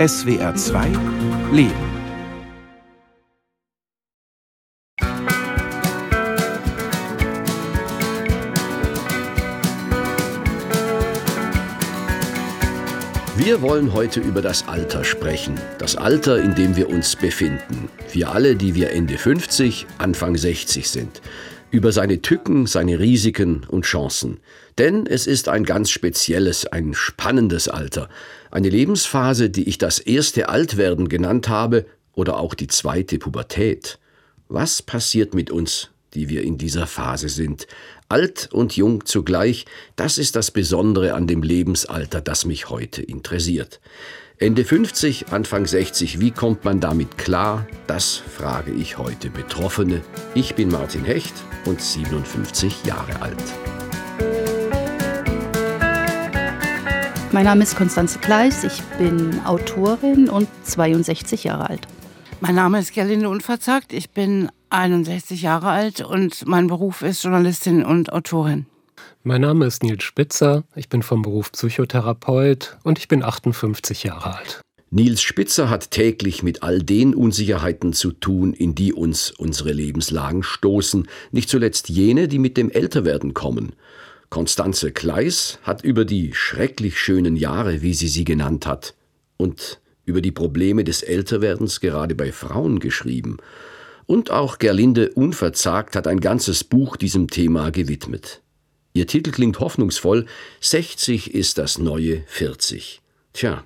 SWR 2 Leben. Wir wollen heute über das Alter sprechen. Das Alter, in dem wir uns befinden. Wir alle, die wir Ende 50, Anfang 60 sind. Über seine Tücken, seine Risiken und Chancen. Denn es ist ein ganz spezielles, ein spannendes Alter. Eine Lebensphase, die ich das erste Altwerden genannt habe oder auch die zweite Pubertät. Was passiert mit uns, die wir in dieser Phase sind? Alt und jung zugleich, das ist das Besondere an dem Lebensalter, das mich heute interessiert. Ende 50, Anfang 60, wie kommt man damit klar? Das frage ich heute Betroffene. Ich bin Martin Hecht und 57 Jahre alt. Mein Name ist Konstanze Kleis, ich bin Autorin und 62 Jahre alt. Mein Name ist Gerlinde Unverzagt, ich bin 61 Jahre alt und mein Beruf ist Journalistin und Autorin. Mein Name ist Nils Spitzer, ich bin vom Beruf Psychotherapeut und ich bin 58 Jahre alt. Nils Spitzer hat täglich mit all den Unsicherheiten zu tun, in die uns unsere Lebenslagen stoßen, nicht zuletzt jene, die mit dem Älterwerden kommen. Konstanze Kleis hat über die schrecklich schönen Jahre, wie sie sie genannt hat, und über die Probleme des Älterwerdens gerade bei Frauen geschrieben. Und auch Gerlinde Unverzagt hat ein ganzes Buch diesem Thema gewidmet. Ihr Titel klingt hoffnungsvoll, 60 ist das neue 40. Tja,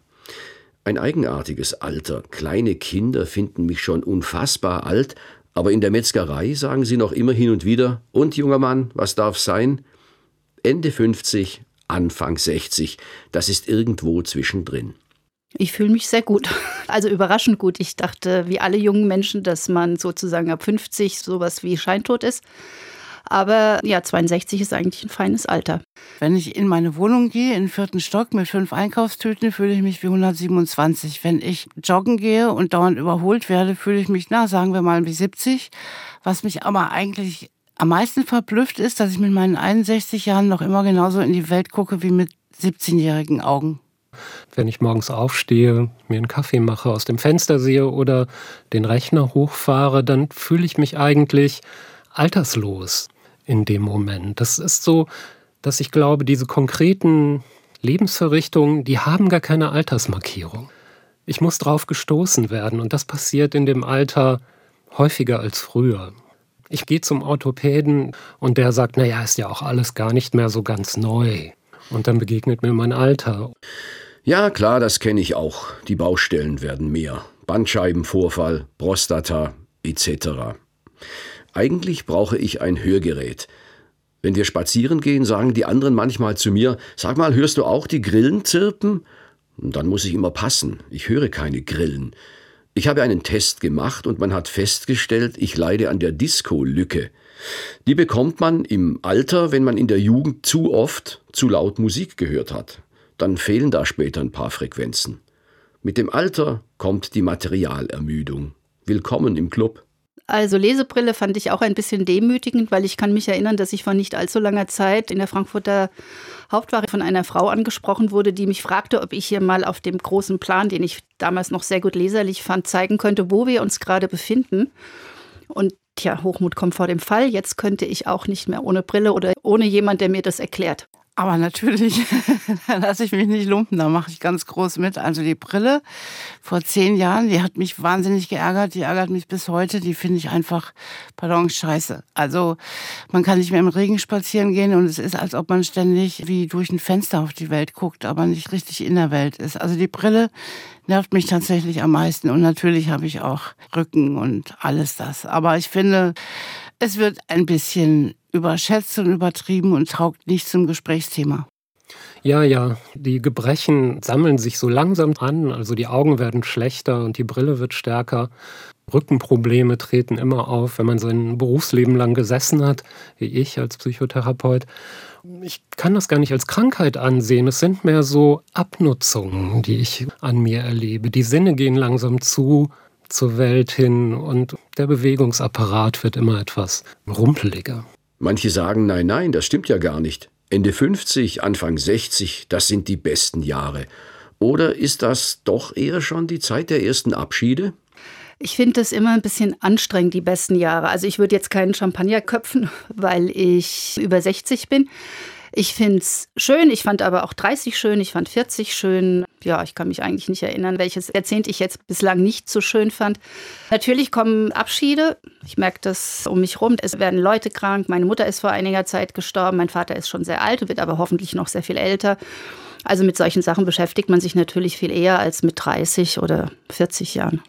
ein eigenartiges Alter. Kleine Kinder finden mich schon unfassbar alt, aber in der Metzgerei sagen sie noch immer hin und wieder, und junger Mann, was darf sein? Ende 50, Anfang 60. Das ist irgendwo zwischendrin. Ich fühle mich sehr gut. Also überraschend gut. Ich dachte, wie alle jungen Menschen, dass man sozusagen ab 50 sowas wie Scheintod ist. Aber ja, 62 ist eigentlich ein feines Alter. Wenn ich in meine Wohnung gehe, in den vierten Stock mit fünf Einkaufstüten, fühle ich mich wie 127. Wenn ich joggen gehe und dauernd überholt werde, fühle ich mich, na, sagen wir mal, wie 70. Was mich aber eigentlich am meisten verblüfft ist, dass ich mit meinen 61 Jahren noch immer genauso in die Welt gucke wie mit 17-jährigen Augen. Wenn ich morgens aufstehe, mir einen Kaffee mache, aus dem Fenster sehe oder den Rechner hochfahre, dann fühle ich mich eigentlich alterslos in dem Moment. Das ist so, dass ich glaube, diese konkreten Lebensverrichtungen, die haben gar keine Altersmarkierung. Ich muss drauf gestoßen werden und das passiert in dem Alter häufiger als früher. Ich gehe zum Orthopäden und der sagt, naja, ist ja auch alles gar nicht mehr so ganz neu. Und dann begegnet mir mein Alter. Ja, klar, das kenne ich auch. Die Baustellen werden mehr. Bandscheibenvorfall, Prostata etc. Eigentlich brauche ich ein Hörgerät. Wenn wir spazieren gehen, sagen die anderen manchmal zu mir, sag mal, hörst du auch die Grillen zirpen? Und dann muss ich immer passen. Ich höre keine Grillen. Ich habe einen Test gemacht und man hat festgestellt, ich leide an der Disco-Lücke. Die bekommt man im Alter, wenn man in der Jugend zu oft zu laut Musik gehört hat. Dann fehlen da später ein paar Frequenzen. Mit dem Alter kommt die Materialermüdung. Willkommen im Club. Also Lesebrille fand ich auch ein bisschen demütigend, weil ich kann mich erinnern, dass ich vor nicht allzu langer Zeit in der Frankfurter Hauptwache von einer Frau angesprochen wurde, die mich fragte, ob ich hier mal auf dem großen Plan, den ich damals noch sehr gut leserlich fand, zeigen könnte, wo wir uns gerade befinden. Und tja, Hochmut kommt vor dem Fall. Jetzt könnte ich auch nicht mehr ohne Brille oder ohne jemand, der mir das erklärt. Aber natürlich, lasse ich mich nicht lumpen, da mache ich ganz groß mit. Also die Brille vor zehn Jahren, die hat mich wahnsinnig geärgert, die ärgert mich bis heute, die finde ich einfach, pardon, scheiße. Also man kann nicht mehr im Regen spazieren gehen und es ist, als ob man ständig wie durch ein Fenster auf die Welt guckt, aber nicht richtig in der Welt ist. Also die Brille nervt mich tatsächlich am meisten und natürlich habe ich auch Rücken und alles das. Aber ich finde, es wird ein bisschen überschätzt und übertrieben und taugt nicht zum Gesprächsthema. Ja, ja, die Gebrechen sammeln sich so langsam an, also die Augen werden schlechter und die Brille wird stärker. Rückenprobleme treten immer auf, wenn man sein Berufsleben lang gesessen hat, wie ich als Psychotherapeut. Ich kann das gar nicht als Krankheit ansehen. Es sind mehr so Abnutzungen, die ich an mir erlebe. Die Sinne gehen langsam zu zur Welt hin und der Bewegungsapparat wird immer etwas rumpeliger. Manche sagen, nein, nein, das stimmt ja gar nicht. Ende 50, Anfang 60, das sind die besten Jahre. Oder ist das doch eher schon die Zeit der ersten Abschiede? Ich finde es immer ein bisschen anstrengend, die besten Jahre. Also ich würde jetzt keinen Champagner köpfen, weil ich über 60 bin. Ich finde es schön, ich fand aber auch 30 schön, ich fand 40 schön. Ja, ich kann mich eigentlich nicht erinnern, welches Jahrzehnt ich jetzt bislang nicht so schön fand. Natürlich kommen Abschiede. Ich merke das um mich rum. Es werden Leute krank. Meine Mutter ist vor einiger Zeit gestorben. Mein Vater ist schon sehr alt, wird aber hoffentlich noch sehr viel älter. Also mit solchen Sachen beschäftigt man sich natürlich viel eher als mit 30 oder 40 Jahren.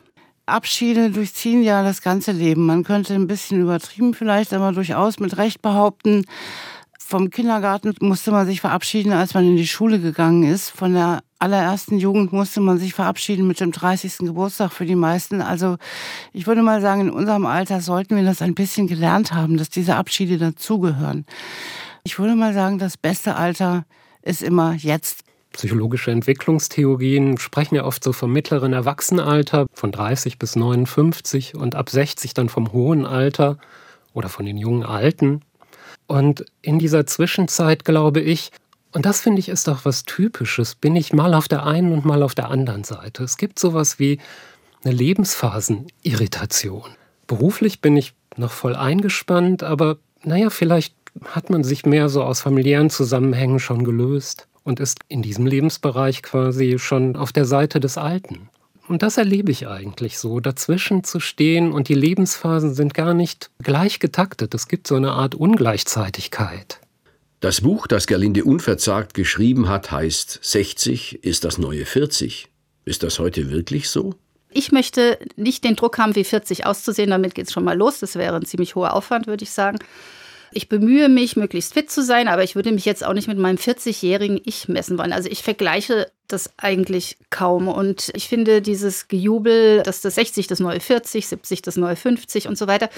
Abschiede durchziehen ja das ganze Leben. Man könnte ein bisschen übertrieben vielleicht, aber durchaus mit Recht behaupten, vom Kindergarten musste man sich verabschieden, als man in die Schule gegangen ist. Von der allerersten Jugend musste man sich verabschieden mit dem 30. Geburtstag für die meisten. Also ich würde mal sagen, in unserem Alter sollten wir das ein bisschen gelernt haben, dass diese Abschiede dazugehören. Ich würde mal sagen, das beste Alter ist immer jetzt. Psychologische Entwicklungstheorien sprechen ja oft so vom mittleren Erwachsenenalter, von 30 bis 59 und ab 60 dann vom hohen Alter oder von den jungen Alten. Und in dieser Zwischenzeit glaube ich, und das finde ich ist doch was Typisches, bin ich mal auf der einen und mal auf der anderen Seite. Es gibt sowas wie eine Lebensphasenirritation. Beruflich bin ich noch voll eingespannt, aber naja, vielleicht hat man sich mehr so aus familiären Zusammenhängen schon gelöst und ist in diesem Lebensbereich quasi schon auf der Seite des Alten. Und das erlebe ich eigentlich so, dazwischen zu stehen und die Lebensphasen sind gar nicht gleich getaktet. Es gibt so eine Art Ungleichzeitigkeit. Das Buch, das Gerlinde unverzagt geschrieben hat, heißt 60 ist das neue 40. Ist das heute wirklich so? Ich möchte nicht den Druck haben, wie 40 auszusehen, damit geht es schon mal los. Das wäre ein ziemlich hoher Aufwand, würde ich sagen. Ich bemühe mich, möglichst fit zu sein, aber ich würde mich jetzt auch nicht mit meinem 40-jährigen Ich messen wollen. Also ich vergleiche das eigentlich kaum. Und ich finde dieses Gejubel, dass das 60 das neue 40, 70 das neue 50 und so weiter,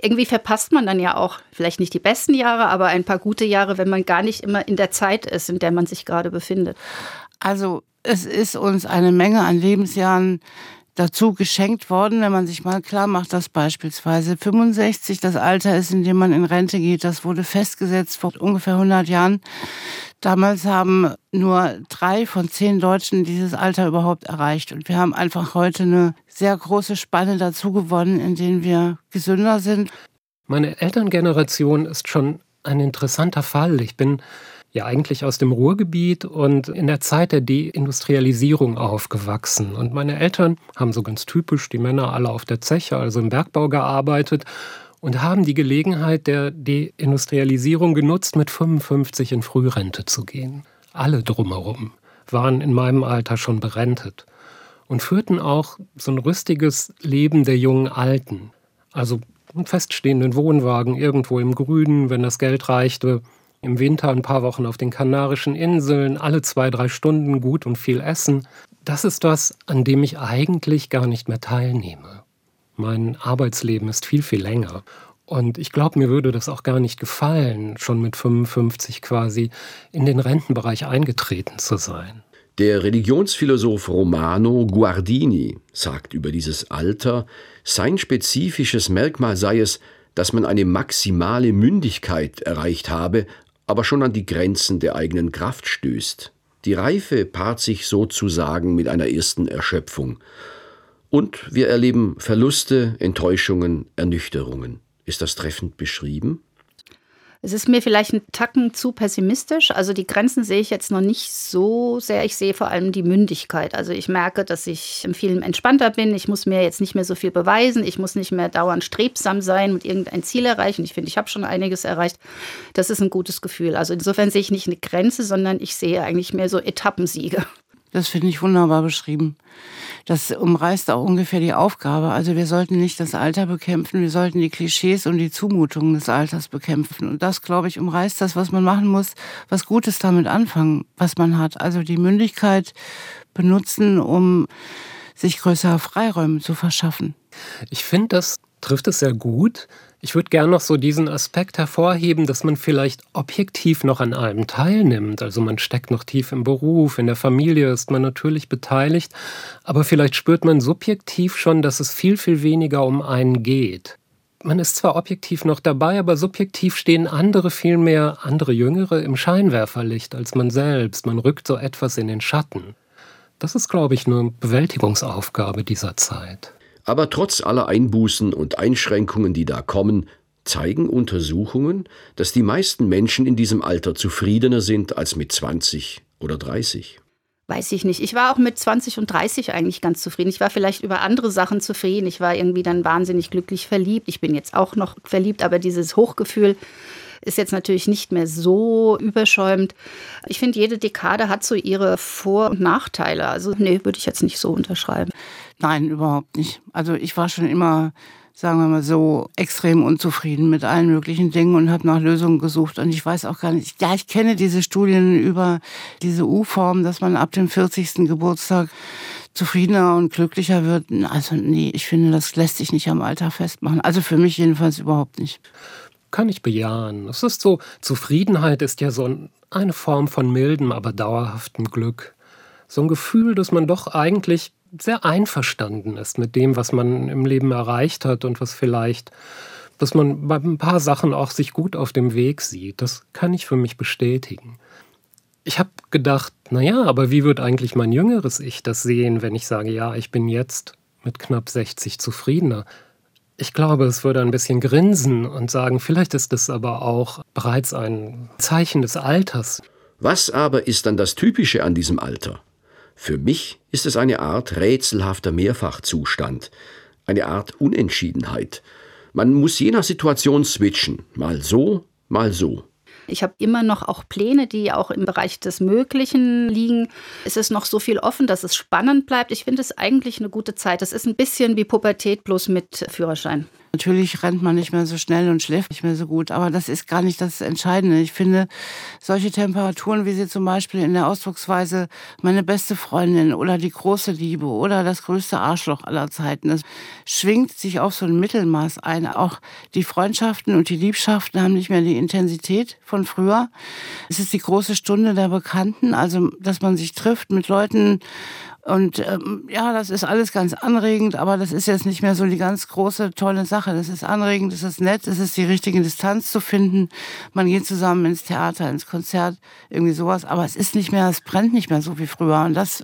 irgendwie verpasst man dann ja auch vielleicht nicht die besten Jahre, aber ein paar gute Jahre, wenn man gar nicht immer in der Zeit ist, in der man sich gerade befindet. Also es ist uns eine Menge an Lebensjahren dazu geschenkt worden, wenn man sich mal klar macht, dass beispielsweise 65 das Alter ist, in dem man in Rente geht. Das wurde festgesetzt vor ungefähr 100 Jahren. Damals haben nur drei von zehn Deutschen dieses Alter überhaupt erreicht. Und wir haben einfach heute eine sehr große Spanne dazu gewonnen, in denen wir gesünder sind. Meine Elterngeneration ist schon ein interessanter Fall. Ich bin ja eigentlich aus dem Ruhrgebiet und in der Zeit der Deindustrialisierung aufgewachsen. Und meine Eltern haben so ganz typisch die Männer alle auf der Zeche, also im Bergbau gearbeitet und haben die Gelegenheit der Deindustrialisierung genutzt, mit 55 in Frührente zu gehen. Alle drumherum waren in meinem Alter schon berentet und führten auch so ein rüstiges Leben der jungen Alten. Also einen feststehenden Wohnwagen irgendwo im Grünen, wenn das Geld reichte, im Winter ein paar Wochen auf den Kanarischen Inseln, alle zwei, drei Stunden gut und viel essen. Das ist was, an dem ich eigentlich gar nicht mehr teilnehme. Mein Arbeitsleben ist viel, viel länger. Und ich glaube, mir würde das auch gar nicht gefallen, schon mit 55 quasi in den Rentenbereich eingetreten zu sein. Der Religionsphilosoph Romano Guardini sagt über dieses Alter, sein spezifisches Merkmal sei es, dass man eine maximale Mündigkeit erreicht habe, aber schon an die Grenzen der eigenen Kraft stößt. Die Reife paart sich sozusagen mit einer ersten Erschöpfung. Und wir erleben Verluste, Enttäuschungen, Ernüchterungen. Ist das treffend beschrieben? Es ist mir vielleicht ein Tacken zu pessimistisch. Also die Grenzen sehe ich jetzt noch nicht so sehr. Ich sehe vor allem die Mündigkeit. Also ich merke, dass ich im Film entspannter bin. Ich muss mir jetzt nicht mehr so viel beweisen. Ich muss nicht mehr dauernd strebsam sein und irgendein Ziel erreichen. Ich finde, ich habe schon einiges erreicht. Das ist ein gutes Gefühl. Also insofern sehe ich nicht eine Grenze, sondern ich sehe eigentlich mehr so Etappensiege. Das finde ich wunderbar beschrieben. Das umreißt auch ungefähr die Aufgabe. Also wir sollten nicht das Alter bekämpfen, wir sollten die Klischees und die Zumutungen des Alters bekämpfen. Und das, glaube ich, umreißt das, was man machen muss, was Gutes damit anfangen, was man hat. Also die Mündigkeit benutzen, um sich größere Freiräume zu verschaffen. Ich finde, das trifft es sehr gut. Ich würde gerne noch so diesen Aspekt hervorheben, dass man vielleicht objektiv noch an allem teilnimmt. Also man steckt noch tief im Beruf, in der Familie ist man natürlich beteiligt, aber vielleicht spürt man subjektiv schon, dass es viel, viel weniger um einen geht. Man ist zwar objektiv noch dabei, aber subjektiv stehen andere vielmehr, andere Jüngere im Scheinwerferlicht als man selbst. Man rückt so etwas in den Schatten. Das ist, glaube ich, eine Bewältigungsaufgabe dieser Zeit. Aber trotz aller Einbußen und Einschränkungen, die da kommen, zeigen Untersuchungen, dass die meisten Menschen in diesem Alter zufriedener sind als mit 20 oder 30. Weiß ich nicht. Ich war auch mit 20 und 30 eigentlich ganz zufrieden. Ich war vielleicht über andere Sachen zufrieden. Ich war irgendwie dann wahnsinnig glücklich verliebt. Ich bin jetzt auch noch verliebt, aber dieses Hochgefühl ist jetzt natürlich nicht mehr so überschäumend. Ich finde, jede Dekade hat so ihre Vor- und Nachteile. Also, nee, würde ich jetzt nicht so unterschreiben. Nein, überhaupt nicht. Also, ich war schon immer sagen wir mal so, extrem unzufrieden mit allen möglichen Dingen und habe nach Lösungen gesucht. Und ich weiß auch gar nicht, ja, ich kenne diese Studien über diese U-Form, dass man ab dem 40. Geburtstag zufriedener und glücklicher wird. Also nee, ich finde, das lässt sich nicht am Alter festmachen. Also für mich jedenfalls überhaupt nicht. Kann ich bejahen. Es ist so, Zufriedenheit ist ja so eine Form von mildem, aber dauerhaftem Glück. So ein Gefühl, dass man doch eigentlich sehr einverstanden ist mit dem, was man im Leben erreicht hat und was vielleicht, dass man bei ein paar Sachen auch sich gut auf dem Weg sieht. Das kann ich für mich bestätigen. Ich habe gedacht, naja, aber wie wird eigentlich mein jüngeres Ich das sehen, wenn ich sage, ja, ich bin jetzt mit knapp 60 zufriedener? Ich glaube, es würde ein bisschen grinsen und sagen, vielleicht ist es aber auch bereits ein Zeichen des Alters. Was aber ist dann das Typische an diesem Alter? Für mich ist es eine Art rätselhafter Mehrfachzustand, eine Art Unentschiedenheit. Man muss je nach Situation switchen, mal so, mal so. Ich habe immer noch auch Pläne, die auch im Bereich des Möglichen liegen. Es ist noch so viel offen, dass es spannend bleibt. Ich finde es eigentlich eine gute Zeit. Das ist ein bisschen wie Pubertät bloß mit Führerschein. Natürlich rennt man nicht mehr so schnell und schläft nicht mehr so gut, aber das ist gar nicht das Entscheidende. Ich finde, solche Temperaturen, wie sie zum Beispiel in der Ausdrucksweise meine beste Freundin oder die große Liebe oder das größte Arschloch aller Zeiten, das schwingt sich auf so ein Mittelmaß ein. Auch die Freundschaften und die Liebschaften haben nicht mehr die Intensität von früher. Es ist die große Stunde der Bekannten, also dass man sich trifft mit Leuten, und ähm, ja, das ist alles ganz anregend, aber das ist jetzt nicht mehr so die ganz große, tolle Sache. Das ist anregend, das ist nett, es ist die richtige Distanz zu finden. Man geht zusammen ins Theater, ins Konzert, irgendwie sowas. Aber es ist nicht mehr, es brennt nicht mehr so wie früher. Und das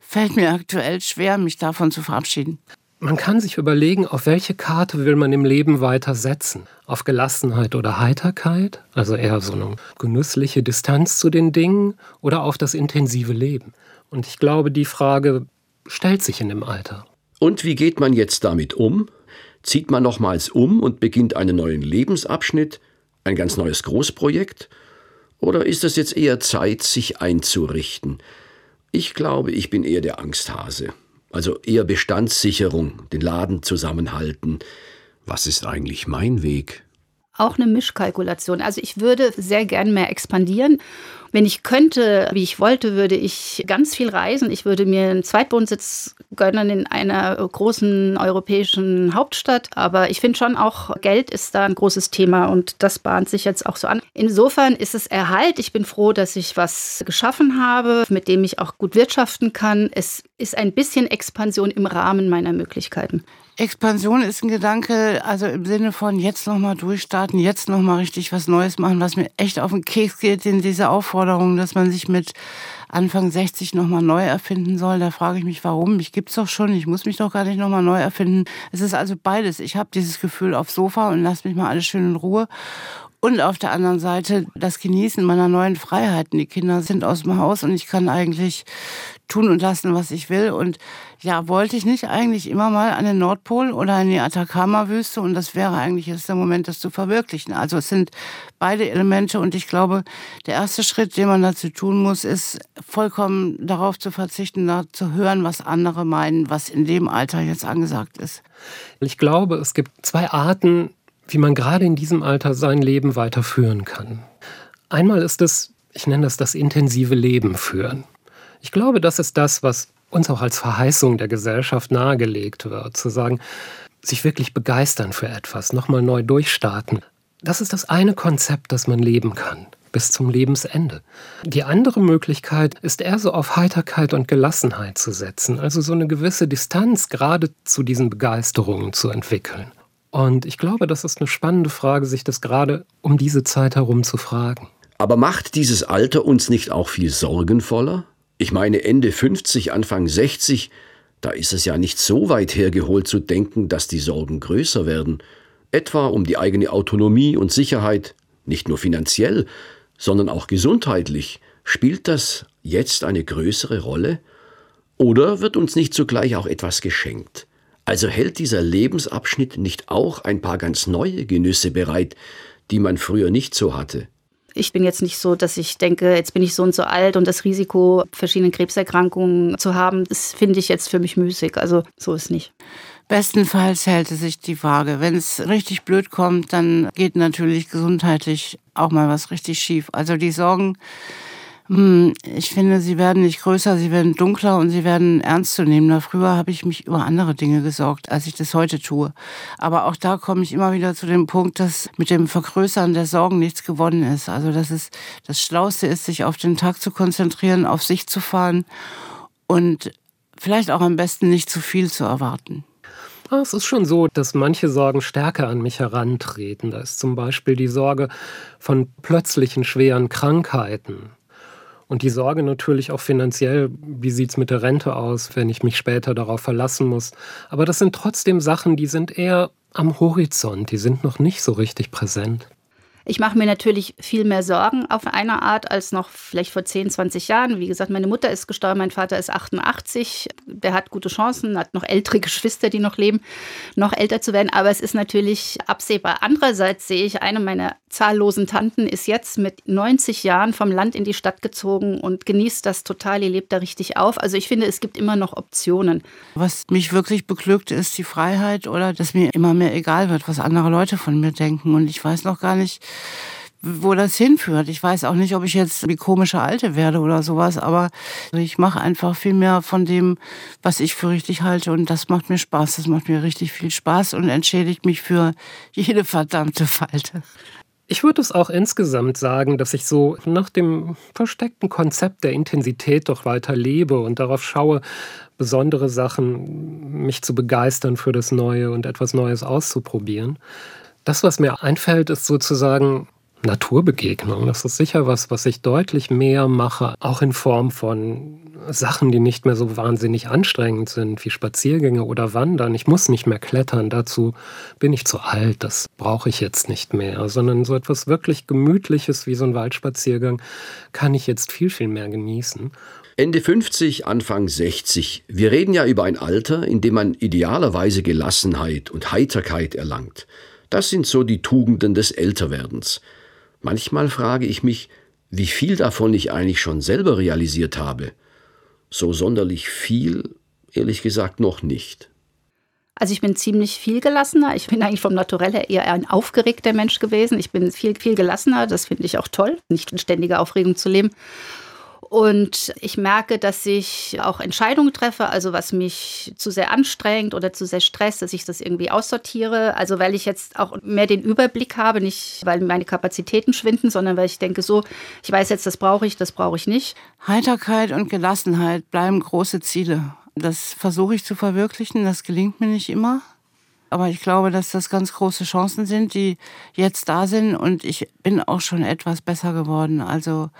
fällt mir aktuell schwer, mich davon zu verabschieden. Man kann sich überlegen, auf welche Karte will man im Leben weiter setzen. Auf Gelassenheit oder Heiterkeit, also eher so eine genüssliche Distanz zu den Dingen oder auf das intensive Leben. Und ich glaube, die Frage stellt sich in dem Alter. Und wie geht man jetzt damit um? Zieht man nochmals um und beginnt einen neuen Lebensabschnitt, ein ganz neues Großprojekt? Oder ist es jetzt eher Zeit, sich einzurichten? Ich glaube, ich bin eher der Angsthase. Also eher Bestandssicherung, den Laden zusammenhalten. Was ist eigentlich mein Weg? Auch eine Mischkalkulation. Also ich würde sehr gern mehr expandieren wenn ich könnte, wie ich wollte, würde ich ganz viel reisen. Ich würde mir einen Zweitwohnsitz gönnen in einer großen europäischen Hauptstadt. Aber ich finde schon auch, Geld ist da ein großes Thema und das bahnt sich jetzt auch so an. Insofern ist es Erhalt. Ich bin froh, dass ich was geschaffen habe, mit dem ich auch gut wirtschaften kann. Es ist ein bisschen Expansion im Rahmen meiner Möglichkeiten. Expansion ist ein Gedanke, also im Sinne von jetzt nochmal durchstarten, jetzt nochmal richtig was Neues machen, was mir echt auf den Keks geht in dieser Aufforderung, dass man sich mit Anfang 60 nochmal neu erfinden soll. Da frage ich mich, warum? Mich gibt's doch schon, ich muss mich doch gar nicht nochmal neu erfinden. Es ist also beides. Ich habe dieses Gefühl auf Sofa und lass mich mal alles schön in Ruhe. Und auf der anderen Seite das Genießen meiner neuen Freiheiten. Die Kinder sind aus dem Haus und ich kann eigentlich tun und lassen, was ich will. Und ja, wollte ich nicht eigentlich immer mal an den Nordpol oder in die Atacama-Wüste und das wäre eigentlich jetzt der Moment, das zu verwirklichen. Also es sind beide Elemente und ich glaube, der erste Schritt, den man dazu tun muss, ist vollkommen darauf zu verzichten, zu hören, was andere meinen, was in dem Alter jetzt angesagt ist. Ich glaube, es gibt zwei Arten, wie man gerade in diesem Alter sein Leben weiterführen kann. Einmal ist es, ich nenne das das intensive Leben führen. Ich glaube, das ist das, was uns auch als Verheißung der Gesellschaft nahegelegt wird, zu sagen, sich wirklich begeistern für etwas, nochmal neu durchstarten. Das ist das eine Konzept, das man leben kann, bis zum Lebensende. Die andere Möglichkeit ist eher so auf Heiterkeit und Gelassenheit zu setzen, also so eine gewisse Distanz gerade zu diesen Begeisterungen zu entwickeln. Und ich glaube, das ist eine spannende Frage, sich das gerade um diese Zeit herum zu fragen. Aber macht dieses Alter uns nicht auch viel sorgenvoller? Ich meine Ende 50, Anfang 60, da ist es ja nicht so weit hergeholt zu denken, dass die Sorgen größer werden, etwa um die eigene Autonomie und Sicherheit, nicht nur finanziell, sondern auch gesundheitlich. Spielt das jetzt eine größere Rolle? Oder wird uns nicht zugleich auch etwas geschenkt? Also hält dieser Lebensabschnitt nicht auch ein paar ganz neue Genüsse bereit, die man früher nicht so hatte? Ich bin jetzt nicht so, dass ich denke, jetzt bin ich so und so alt und das Risiko, verschiedene Krebserkrankungen zu haben, das finde ich jetzt für mich müßig. Also so ist nicht. Bestenfalls hält es sich die Waage. Wenn es richtig blöd kommt, dann geht natürlich gesundheitlich auch mal was richtig schief. Also die Sorgen ich finde, sie werden nicht größer, sie werden dunkler und sie werden ernstzunehmender. Früher habe ich mich über andere Dinge gesorgt, als ich das heute tue. Aber auch da komme ich immer wieder zu dem Punkt, dass mit dem Vergrößern der Sorgen nichts gewonnen ist. Also, dass es das Schlauste ist, sich auf den Tag zu konzentrieren, auf sich zu fahren und vielleicht auch am besten nicht zu viel zu erwarten. Es ist schon so, dass manche Sorgen stärker an mich herantreten. Da ist zum Beispiel die Sorge von plötzlichen schweren Krankheiten und die Sorge natürlich auch finanziell, wie sieht es mit der Rente aus, wenn ich mich später darauf verlassen muss. Aber das sind trotzdem Sachen, die sind eher am Horizont, die sind noch nicht so richtig präsent. Ich mache mir natürlich viel mehr Sorgen auf eine Art als noch vielleicht vor 10, 20 Jahren. Wie gesagt, meine Mutter ist gestorben, mein Vater ist 88. Der hat gute Chancen, hat noch ältere Geschwister, die noch leben, noch älter zu werden. Aber es ist natürlich absehbar. Andererseits sehe ich, eine meiner zahllosen Tanten ist jetzt mit 90 Jahren vom Land in die Stadt gezogen und genießt das total. Ihr lebt da richtig auf. Also ich finde, es gibt immer noch Optionen. Was mich wirklich beglückt, ist die Freiheit oder dass mir immer mehr egal wird, was andere Leute von mir denken. Und ich weiß noch gar nicht, wo das hinführt. Ich weiß auch nicht, ob ich jetzt wie komische Alte werde oder sowas, aber ich mache einfach viel mehr von dem, was ich für richtig halte und das macht mir Spaß. Das macht mir richtig viel Spaß und entschädigt mich für jede verdammte Falte. Ich würde es auch insgesamt sagen, dass ich so nach dem versteckten Konzept der Intensität doch weiter lebe und darauf schaue, besondere Sachen, mich zu begeistern für das Neue und etwas Neues auszuprobieren. Das, was mir einfällt, ist sozusagen Naturbegegnung. Das ist sicher was, was ich deutlich mehr mache, auch in Form von Sachen, die nicht mehr so wahnsinnig anstrengend sind, wie Spaziergänge oder Wandern. Ich muss nicht mehr klettern, dazu bin ich zu alt, das brauche ich jetzt nicht mehr, sondern so etwas wirklich Gemütliches wie so ein Waldspaziergang kann ich jetzt viel, viel mehr genießen. Ende 50, Anfang 60. Wir reden ja über ein Alter, in dem man idealerweise Gelassenheit und Heiterkeit erlangt. Das sind so die Tugenden des Älterwerdens. Manchmal frage ich mich, wie viel davon ich eigentlich schon selber realisiert habe. So sonderlich viel, ehrlich gesagt, noch nicht. Also ich bin ziemlich viel gelassener. Ich bin eigentlich vom Naturell her eher ein aufgeregter Mensch gewesen. Ich bin viel, viel gelassener. Das finde ich auch toll, nicht in ständiger Aufregung zu leben. Und ich merke, dass ich auch Entscheidungen treffe, also was mich zu sehr anstrengt oder zu sehr stresst, dass ich das irgendwie aussortiere. Also weil ich jetzt auch mehr den Überblick habe, nicht weil meine Kapazitäten schwinden, sondern weil ich denke so, ich weiß jetzt, das brauche ich, das brauche ich nicht. Heiterkeit und Gelassenheit bleiben große Ziele. Das versuche ich zu verwirklichen, das gelingt mir nicht immer. Aber ich glaube, dass das ganz große Chancen sind, die jetzt da sind. Und ich bin auch schon etwas besser geworden. Also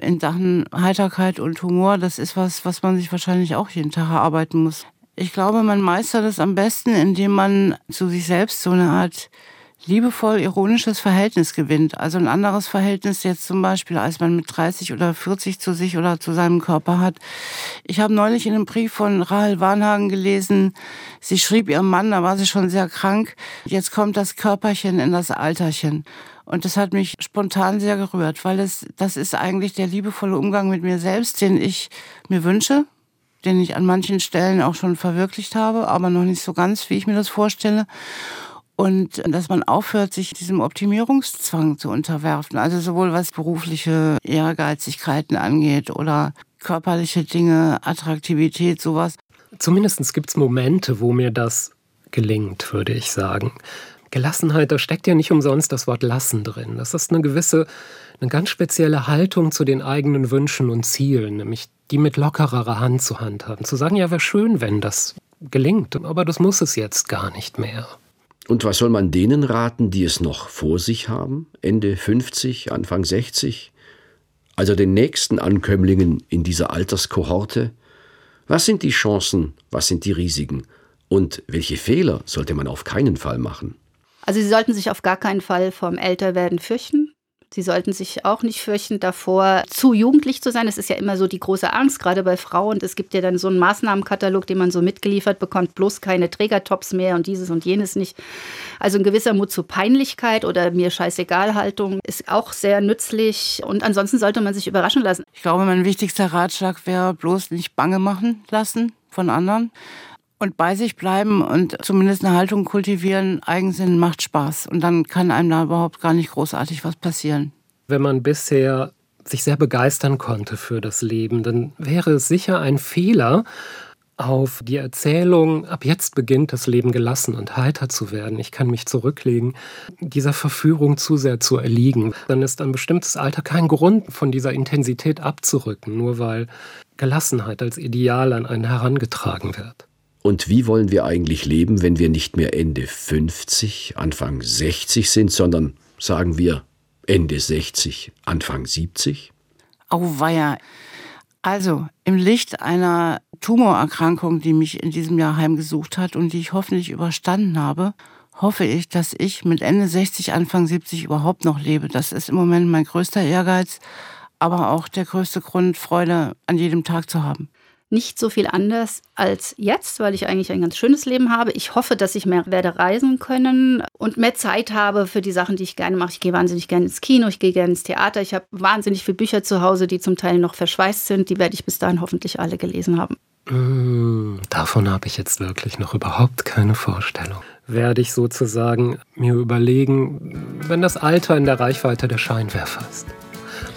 in Sachen Heiterkeit und Humor, das ist was, was man sich wahrscheinlich auch jeden Tag erarbeiten muss. Ich glaube, man meistert es am besten, indem man zu sich selbst so eine Art liebevoll ironisches Verhältnis gewinnt. Also ein anderes Verhältnis jetzt zum Beispiel, als man mit 30 oder 40 zu sich oder zu seinem Körper hat. Ich habe neulich in einem Brief von Rahel Warnhagen gelesen, sie schrieb ihrem Mann, da war sie schon sehr krank, jetzt kommt das Körperchen in das Alterchen. Und das hat mich spontan sehr gerührt, weil es, das ist eigentlich der liebevolle Umgang mit mir selbst, den ich mir wünsche, den ich an manchen Stellen auch schon verwirklicht habe, aber noch nicht so ganz, wie ich mir das vorstelle. Und dass man aufhört, sich diesem Optimierungszwang zu unterwerfen. Also sowohl was berufliche Ehrgeizigkeiten angeht oder körperliche Dinge, Attraktivität, sowas. Zumindest gibt es Momente, wo mir das gelingt, würde ich sagen. Gelassenheit, da steckt ja nicht umsonst das Wort lassen drin. Das ist eine gewisse, eine ganz spezielle Haltung zu den eigenen Wünschen und Zielen, nämlich die mit lockerer Hand zu handhaben. Zu sagen, ja, wäre schön, wenn das gelingt, aber das muss es jetzt gar nicht mehr. Und was soll man denen raten, die es noch vor sich haben? Ende 50, Anfang 60? also den nächsten Ankömmlingen in dieser Alterskohorte? Was sind die Chancen, was sind die Risiken und welche Fehler sollte man auf keinen Fall machen? Also Sie sollten sich auf gar keinen Fall vom Älterwerden fürchten. Sie sollten sich auch nicht fürchten davor, zu jugendlich zu sein. Das ist ja immer so die große Angst, gerade bei Frauen. Es gibt ja dann so einen Maßnahmenkatalog, den man so mitgeliefert bekommt, bloß keine Trägertops mehr und dieses und jenes nicht. Also ein gewisser Mut zur Peinlichkeit oder mir scheißegal Haltung ist auch sehr nützlich. Und ansonsten sollte man sich überraschen lassen. Ich glaube, mein wichtigster Ratschlag wäre bloß nicht bange machen lassen von anderen und bei sich bleiben und zumindest eine Haltung kultivieren, Eigensinn macht Spaß. Und dann kann einem da überhaupt gar nicht großartig was passieren. Wenn man bisher sich sehr begeistern konnte für das Leben, dann wäre es sicher ein Fehler, auf die Erzählung, ab jetzt beginnt das Leben gelassen und heiter zu werden, ich kann mich zurücklegen, dieser Verführung zu sehr zu erliegen. Dann ist ein bestimmtes Alter kein Grund, von dieser Intensität abzurücken, nur weil Gelassenheit als Ideal an einen herangetragen wird. Und wie wollen wir eigentlich leben, wenn wir nicht mehr Ende 50, Anfang 60 sind, sondern sagen wir Ende 60, Anfang 70? Auweia. Also, im Licht einer Tumorerkrankung, die mich in diesem Jahr heimgesucht hat und die ich hoffentlich überstanden habe, hoffe ich, dass ich mit Ende 60, Anfang 70 überhaupt noch lebe. Das ist im Moment mein größter Ehrgeiz, aber auch der größte Grund, Freude an jedem Tag zu haben nicht so viel anders als jetzt, weil ich eigentlich ein ganz schönes Leben habe. Ich hoffe, dass ich mehr werde reisen können und mehr Zeit habe für die Sachen, die ich gerne mache. Ich gehe wahnsinnig gerne ins Kino, ich gehe gerne ins Theater. Ich habe wahnsinnig viele Bücher zu Hause, die zum Teil noch verschweißt sind. Die werde ich bis dahin hoffentlich alle gelesen haben. Mmh, davon habe ich jetzt wirklich noch überhaupt keine Vorstellung. Werde ich sozusagen mir überlegen, wenn das Alter in der Reichweite der Scheinwerfer ist.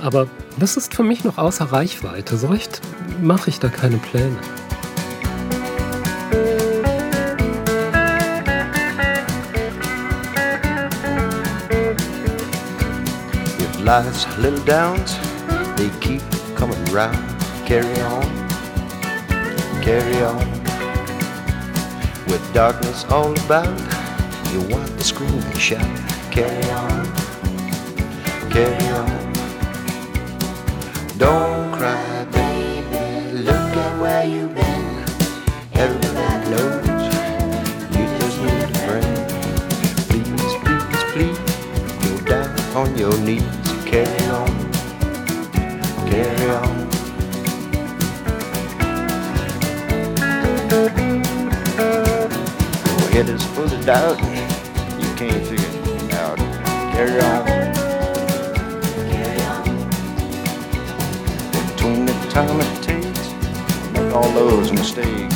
Aber das ist für mich noch außer Reichweite. So recht mache ich da keine Pläne. If life's little downs, they keep coming round. Carry on, carry on. With darkness all about, you want to scream and shout. Carry on, carry on. Don't cry, baby. Look at where you've been. Everybody knows you just need a friend. Please, please, please, go down on your knees. Carry on, carry on. Your head is full of doubt. sei